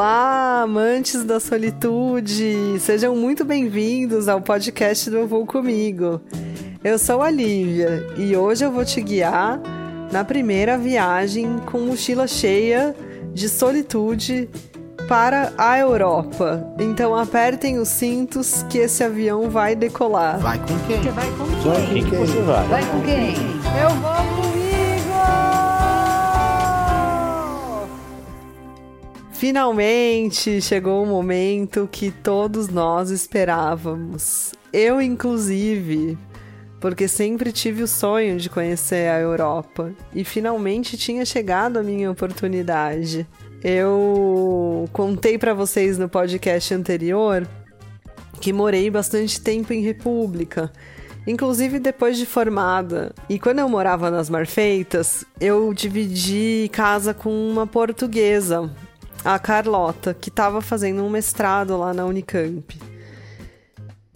Olá, amantes da solitude! Sejam muito bem-vindos ao podcast do Eu Vou Comigo. Eu sou a Lívia e hoje eu vou te guiar na primeira viagem com mochila cheia de solitude para a Europa. Então apertem os cintos que esse avião vai decolar. Vai com quem? Você vai com quem? com quem que você vai? Vai com quem? Eu vou Finalmente chegou o momento que todos nós esperávamos. Eu, inclusive, porque sempre tive o sonho de conhecer a Europa e finalmente tinha chegado a minha oportunidade. Eu contei para vocês no podcast anterior que morei bastante tempo em República, inclusive depois de formada. E quando eu morava nas Marfeitas, eu dividi casa com uma portuguesa, a Carlota, que estava fazendo um mestrado lá na Unicamp.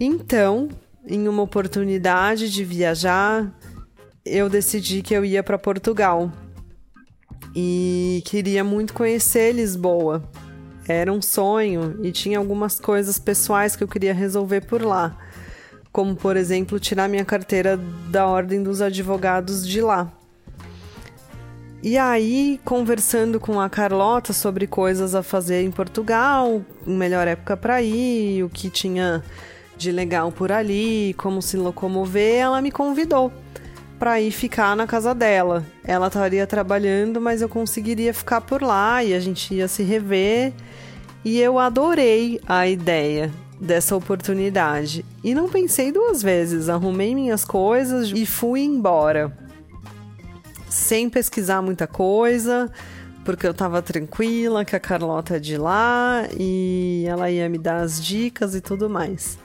Então, em uma oportunidade de viajar, eu decidi que eu ia para Portugal e queria muito conhecer Lisboa. Era um sonho e tinha algumas coisas pessoais que eu queria resolver por lá, como por exemplo tirar minha carteira da Ordem dos Advogados de lá. E aí, conversando com a Carlota sobre coisas a fazer em Portugal, melhor época para ir, o que tinha de legal por ali, como se locomover, ela me convidou para ir ficar na casa dela. Ela estaria trabalhando, mas eu conseguiria ficar por lá e a gente ia se rever. E eu adorei a ideia dessa oportunidade. E não pensei duas vezes, arrumei minhas coisas e fui embora. Sem pesquisar muita coisa, porque eu tava tranquila que a Carlota é de lá e ela ia me dar as dicas e tudo mais.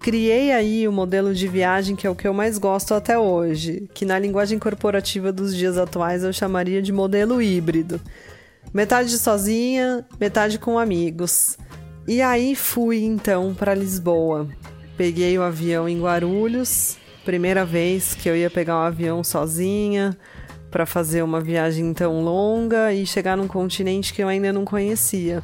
Criei aí o modelo de viagem que é o que eu mais gosto até hoje, que na linguagem corporativa dos dias atuais eu chamaria de modelo híbrido. Metade sozinha, metade com amigos. E aí fui então para Lisboa. Peguei o avião em Guarulhos, primeira vez que eu ia pegar um avião sozinha para fazer uma viagem tão longa e chegar num continente que eu ainda não conhecia.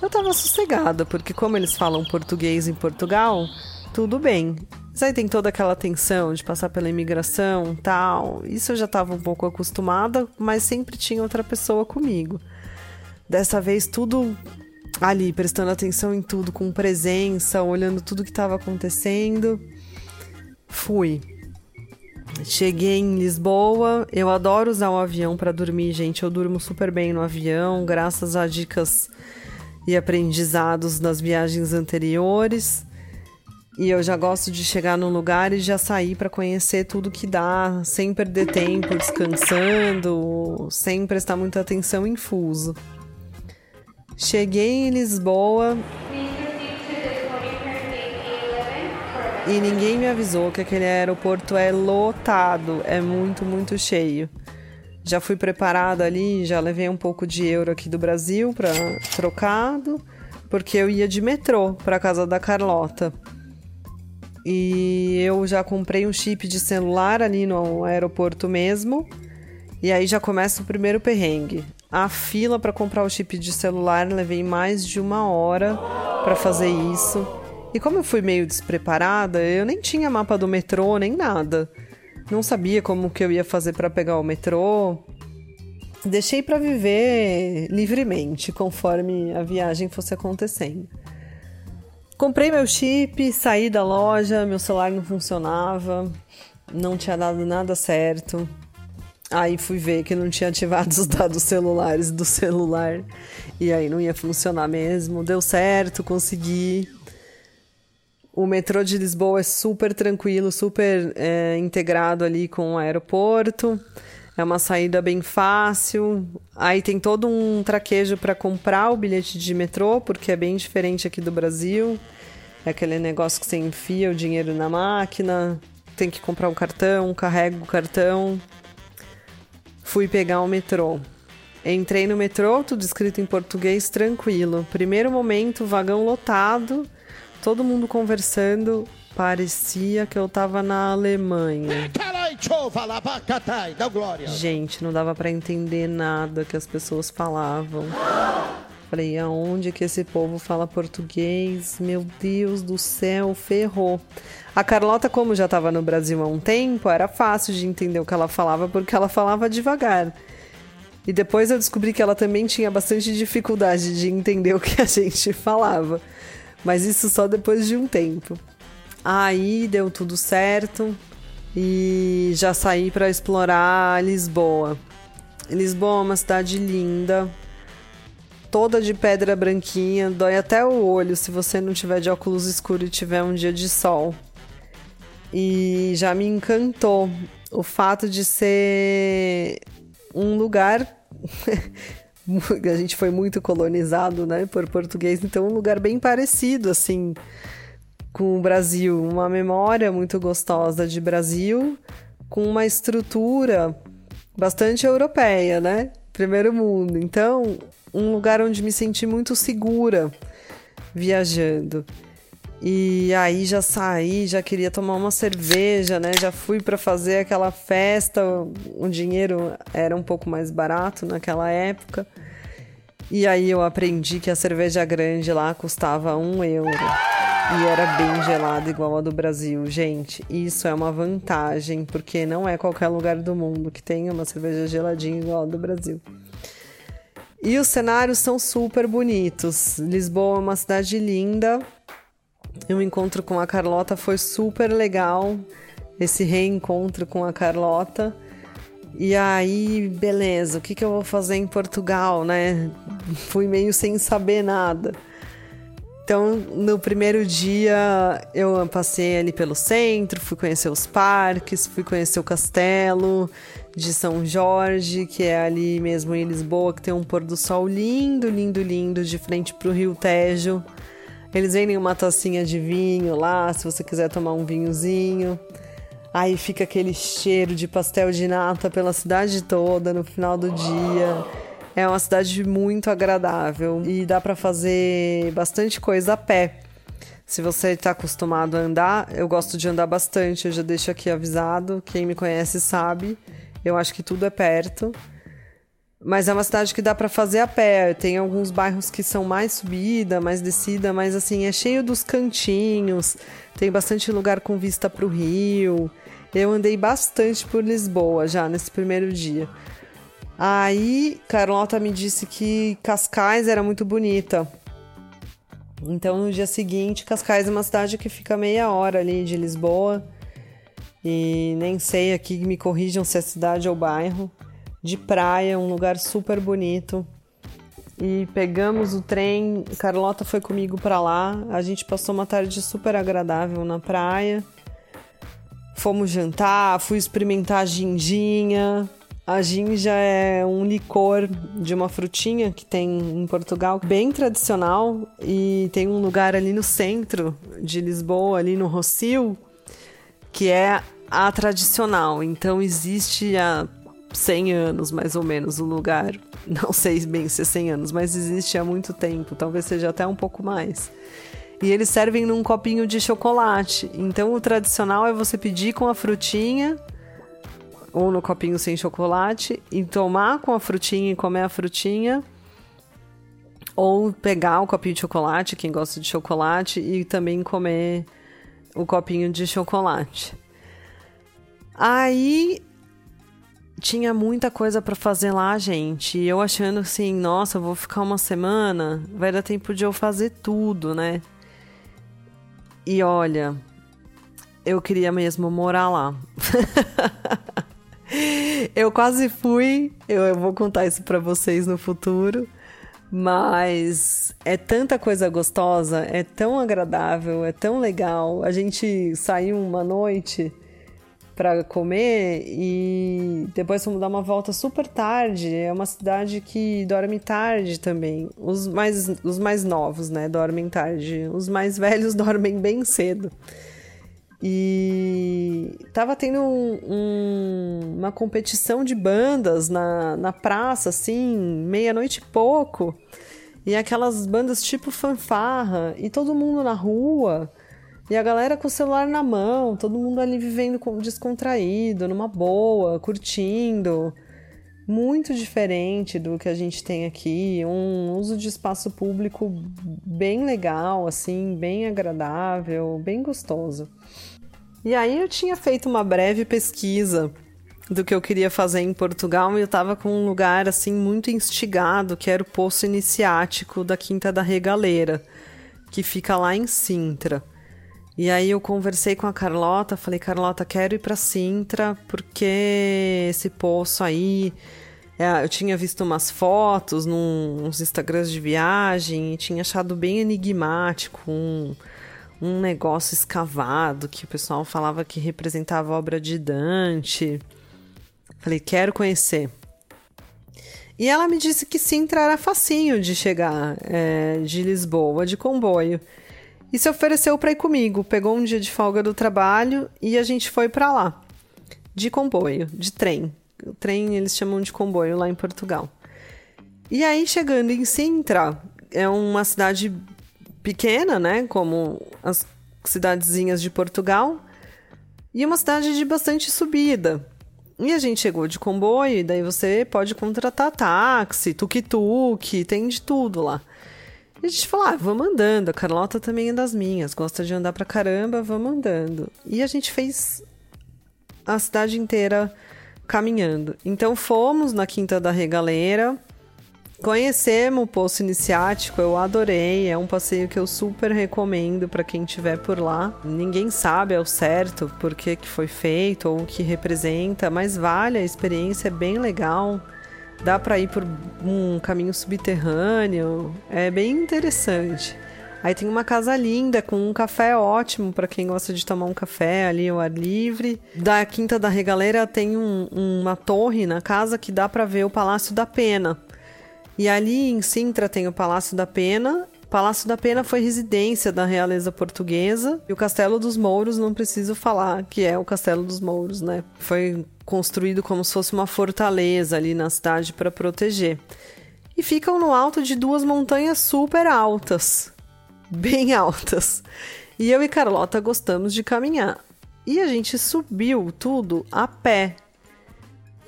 Eu tava sossegada, porque como eles falam português em Portugal, tudo bem. Mas aí tem toda aquela tensão de passar pela imigração tal. Isso eu já estava um pouco acostumada, mas sempre tinha outra pessoa comigo. Dessa vez tudo ali, prestando atenção em tudo, com presença, olhando tudo que estava acontecendo. Fui. Cheguei em Lisboa. Eu adoro usar o avião para dormir, gente. Eu durmo super bem no avião, graças a dicas e aprendizados nas viagens anteriores. E eu já gosto de chegar num lugar e já sair para conhecer tudo que dá, sem perder tempo descansando, sem prestar muita atenção em fuso. Cheguei em Lisboa e ninguém me avisou que aquele aeroporto é lotado, é muito, muito cheio. Já fui preparada ali, já levei um pouco de euro aqui do Brasil para trocado, porque eu ia de metrô para casa da Carlota. E eu já comprei um chip de celular ali no aeroporto mesmo. E aí já começa o primeiro perrengue. A fila para comprar o chip de celular levei mais de uma hora para fazer isso. E como eu fui meio despreparada, eu nem tinha mapa do metrô nem nada. Não sabia como que eu ia fazer para pegar o metrô. Deixei para viver livremente conforme a viagem fosse acontecendo. Comprei meu chip, saí da loja, meu celular não funcionava, não tinha dado nada certo. Aí fui ver que não tinha ativado os dados celulares do celular e aí não ia funcionar mesmo. Deu certo, consegui. O metrô de Lisboa é super tranquilo, super é, integrado ali com o aeroporto. É uma saída bem fácil. Aí tem todo um traquejo para comprar o bilhete de metrô, porque é bem diferente aqui do Brasil. É aquele negócio que você enfia o dinheiro na máquina, tem que comprar um cartão, carrega o cartão. Fui pegar o metrô. Entrei no metrô, tudo escrito em português, tranquilo. Primeiro momento, vagão lotado, todo mundo conversando. Parecia que eu tava na Alemanha. Gente, não dava para entender nada que as pessoas falavam. Falei, aonde que esse povo fala português? Meu Deus do céu, ferrou. A Carlota, como já estava no Brasil há um tempo, era fácil de entender o que ela falava porque ela falava devagar. E depois eu descobri que ela também tinha bastante dificuldade de entender o que a gente falava. Mas isso só depois de um tempo. Aí deu tudo certo e já saí para explorar Lisboa. Lisboa é uma cidade linda, toda de pedra branquinha, dói até o olho se você não tiver de óculos escuros e tiver um dia de sol. E já me encantou o fato de ser um lugar a gente foi muito colonizado, né, por português, então um lugar bem parecido assim com o Brasil, uma memória muito gostosa de Brasil, com uma estrutura bastante europeia, né? Primeiro mundo. Então, um lugar onde me senti muito segura viajando. E aí já saí, já queria tomar uma cerveja, né? Já fui para fazer aquela festa. O dinheiro era um pouco mais barato naquela época. E aí eu aprendi que a cerveja grande lá custava um euro. E era bem gelada, igual a do Brasil. Gente, isso é uma vantagem, porque não é qualquer lugar do mundo que tenha uma cerveja geladinha igual a do Brasil. E os cenários são super bonitos. Lisboa é uma cidade linda, o encontro com a Carlota foi super legal. Esse reencontro com a Carlota. E aí, beleza, o que, que eu vou fazer em Portugal, né? Fui meio sem saber nada. Então, no primeiro dia, eu passei ali pelo centro, fui conhecer os parques, fui conhecer o castelo de São Jorge, que é ali mesmo em Lisboa, que tem um pôr do sol lindo, lindo, lindo, de frente para o Rio Tejo. Eles vendem uma tacinha de vinho lá, se você quiser tomar um vinhozinho. Aí fica aquele cheiro de pastel de nata pela cidade toda no final do dia. É uma cidade muito agradável e dá para fazer bastante coisa a pé. Se você está acostumado a andar, eu gosto de andar bastante, eu já deixo aqui avisado. Quem me conhece sabe. Eu acho que tudo é perto. Mas é uma cidade que dá para fazer a pé. Tem alguns bairros que são mais subida, mais descida, mas assim, é cheio dos cantinhos. Tem bastante lugar com vista para o rio. Eu andei bastante por Lisboa já nesse primeiro dia. Aí, Carlota me disse que Cascais era muito bonita. Então, no dia seguinte, Cascais é uma cidade que fica meia hora ali de Lisboa. E nem sei aqui, me corrijam se é cidade ou bairro de praia, um lugar super bonito. E pegamos o trem, Carlota foi comigo para lá. A gente passou uma tarde super agradável na praia. Fomos jantar, fui experimentar a ginginha. A ginja é um licor de uma frutinha que tem em Portugal, bem tradicional e tem um lugar ali no centro de Lisboa, ali no Rocio, que é a tradicional. Então existe a 100 anos, mais ou menos, o lugar. Não sei bem se é 100 anos, mas existe há muito tempo, talvez seja até um pouco mais. E eles servem num copinho de chocolate. Então o tradicional é você pedir com a frutinha ou no copinho sem chocolate e tomar com a frutinha e comer a frutinha. Ou pegar o copinho de chocolate, quem gosta de chocolate, e também comer o copinho de chocolate. Aí tinha muita coisa para fazer lá, gente. E eu achando assim, nossa, eu vou ficar uma semana, vai dar tempo de eu fazer tudo, né? E olha, eu queria mesmo morar lá. eu quase fui, eu, eu vou contar isso para vocês no futuro. Mas é tanta coisa gostosa, é tão agradável, é tão legal. A gente saiu uma noite para comer e depois fomos dar uma volta super tarde. É uma cidade que dorme tarde também. Os mais, os mais novos, né, dormem tarde. Os mais velhos dormem bem cedo. E tava tendo um, um, uma competição de bandas na, na praça, assim, meia-noite e pouco. E aquelas bandas tipo fanfarra, e todo mundo na rua. E a galera com o celular na mão, todo mundo ali vivendo descontraído, numa boa, curtindo. muito diferente do que a gente tem aqui, um uso de espaço público bem legal, assim, bem agradável, bem gostoso. E aí eu tinha feito uma breve pesquisa do que eu queria fazer em Portugal e eu estava com um lugar assim muito instigado, que era o Poço Iniciático da Quinta da Regaleira, que fica lá em Sintra. E aí eu conversei com a Carlota, falei, Carlota, quero ir para Sintra, porque esse poço aí. É, eu tinha visto umas fotos num, nos Instagrams de viagem e tinha achado bem enigmático um, um negócio escavado que o pessoal falava que representava obra de Dante. Falei, quero conhecer. E ela me disse que Sintra era facinho de chegar é, de Lisboa, de comboio e se ofereceu para ir comigo. Pegou um dia de folga do trabalho e a gente foi para lá, de comboio, de trem. O trem eles chamam de comboio lá em Portugal. E aí, chegando em Sintra, é uma cidade pequena, né? Como as cidadezinhas de Portugal, e uma cidade de bastante subida. E a gente chegou de comboio, e daí você pode contratar táxi, tuk-tuk, tem de tudo lá. E a gente falou, ah, vamos andando. A Carlota também é das minhas, gosta de andar pra caramba, vamos andando. E a gente fez a cidade inteira caminhando. Então fomos na Quinta da Regaleira, conhecemos o Poço Iniciático, eu adorei, é um passeio que eu super recomendo para quem estiver por lá. Ninguém sabe ao certo por que, que foi feito ou o que representa, mas vale, a experiência é bem legal. Dá para ir por um caminho subterrâneo, é bem interessante. Aí tem uma casa linda com um café ótimo para quem gosta de tomar um café ali ao ar livre. Da Quinta da Regaleira tem um, uma torre na casa que dá para ver o Palácio da Pena. E ali em Sintra tem o Palácio da Pena Palácio da Pena foi residência da realeza portuguesa e o Castelo dos Mouros, não preciso falar que é o Castelo dos Mouros, né? Foi construído como se fosse uma fortaleza ali na cidade para proteger. E ficam no alto de duas montanhas super altas, bem altas. E eu e Carlota gostamos de caminhar. E a gente subiu tudo a pé.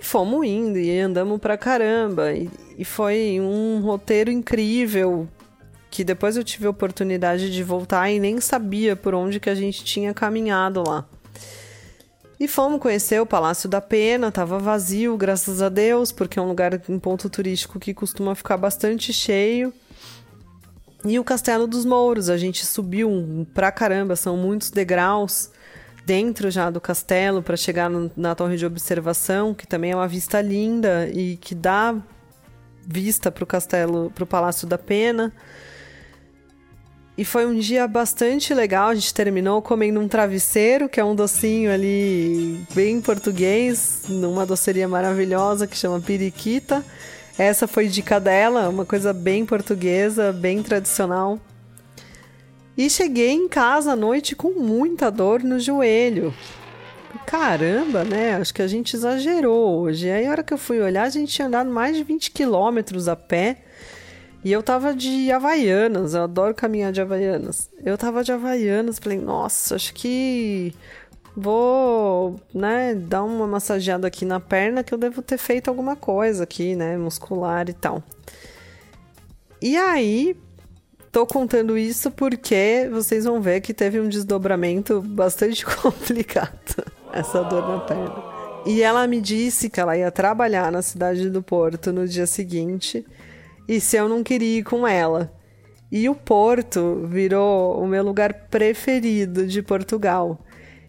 E fomos indo e andamos pra caramba. E, e foi um roteiro incrível que depois eu tive a oportunidade de voltar e nem sabia por onde que a gente tinha caminhado lá. E fomos conhecer o Palácio da Pena, estava vazio, graças a Deus, porque é um lugar, um ponto turístico que costuma ficar bastante cheio. E o Castelo dos Mouros, a gente subiu pra caramba, são muitos degraus dentro já do castelo para chegar no, na torre de observação, que também é uma vista linda e que dá vista para o castelo, para o Palácio da Pena. E foi um dia bastante legal. A gente terminou comendo um travesseiro, que é um docinho ali bem português, numa doceria maravilhosa que chama Periquita. Essa foi dica dela, uma coisa bem portuguesa, bem tradicional. E cheguei em casa à noite com muita dor no joelho. Caramba, né? Acho que a gente exagerou hoje. Aí, a hora que eu fui olhar, a gente tinha andado mais de 20 quilômetros a pé. E eu tava de Havaianas, eu adoro caminhar de Havaianas. Eu tava de Havaianas, falei, nossa, acho que vou, né, dar uma massageada aqui na perna que eu devo ter feito alguma coisa aqui, né, muscular e tal. E aí, tô contando isso porque vocês vão ver que teve um desdobramento bastante complicado, essa dor na perna. E ela me disse que ela ia trabalhar na cidade do Porto no dia seguinte e se eu não queria ir com ela. E o Porto virou o meu lugar preferido de Portugal.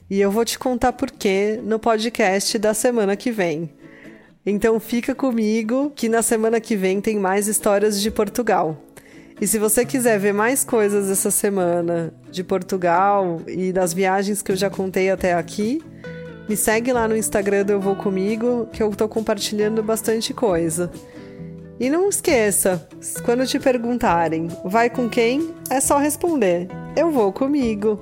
E eu vou te contar por quê no podcast da semana que vem. Então fica comigo que na semana que vem tem mais histórias de Portugal. E se você quiser ver mais coisas essa semana de Portugal e das viagens que eu já contei até aqui, me segue lá no Instagram do Eu Vou Comigo, que eu tô compartilhando bastante coisa. E não esqueça, quando te perguntarem vai com quem, é só responder: eu vou comigo.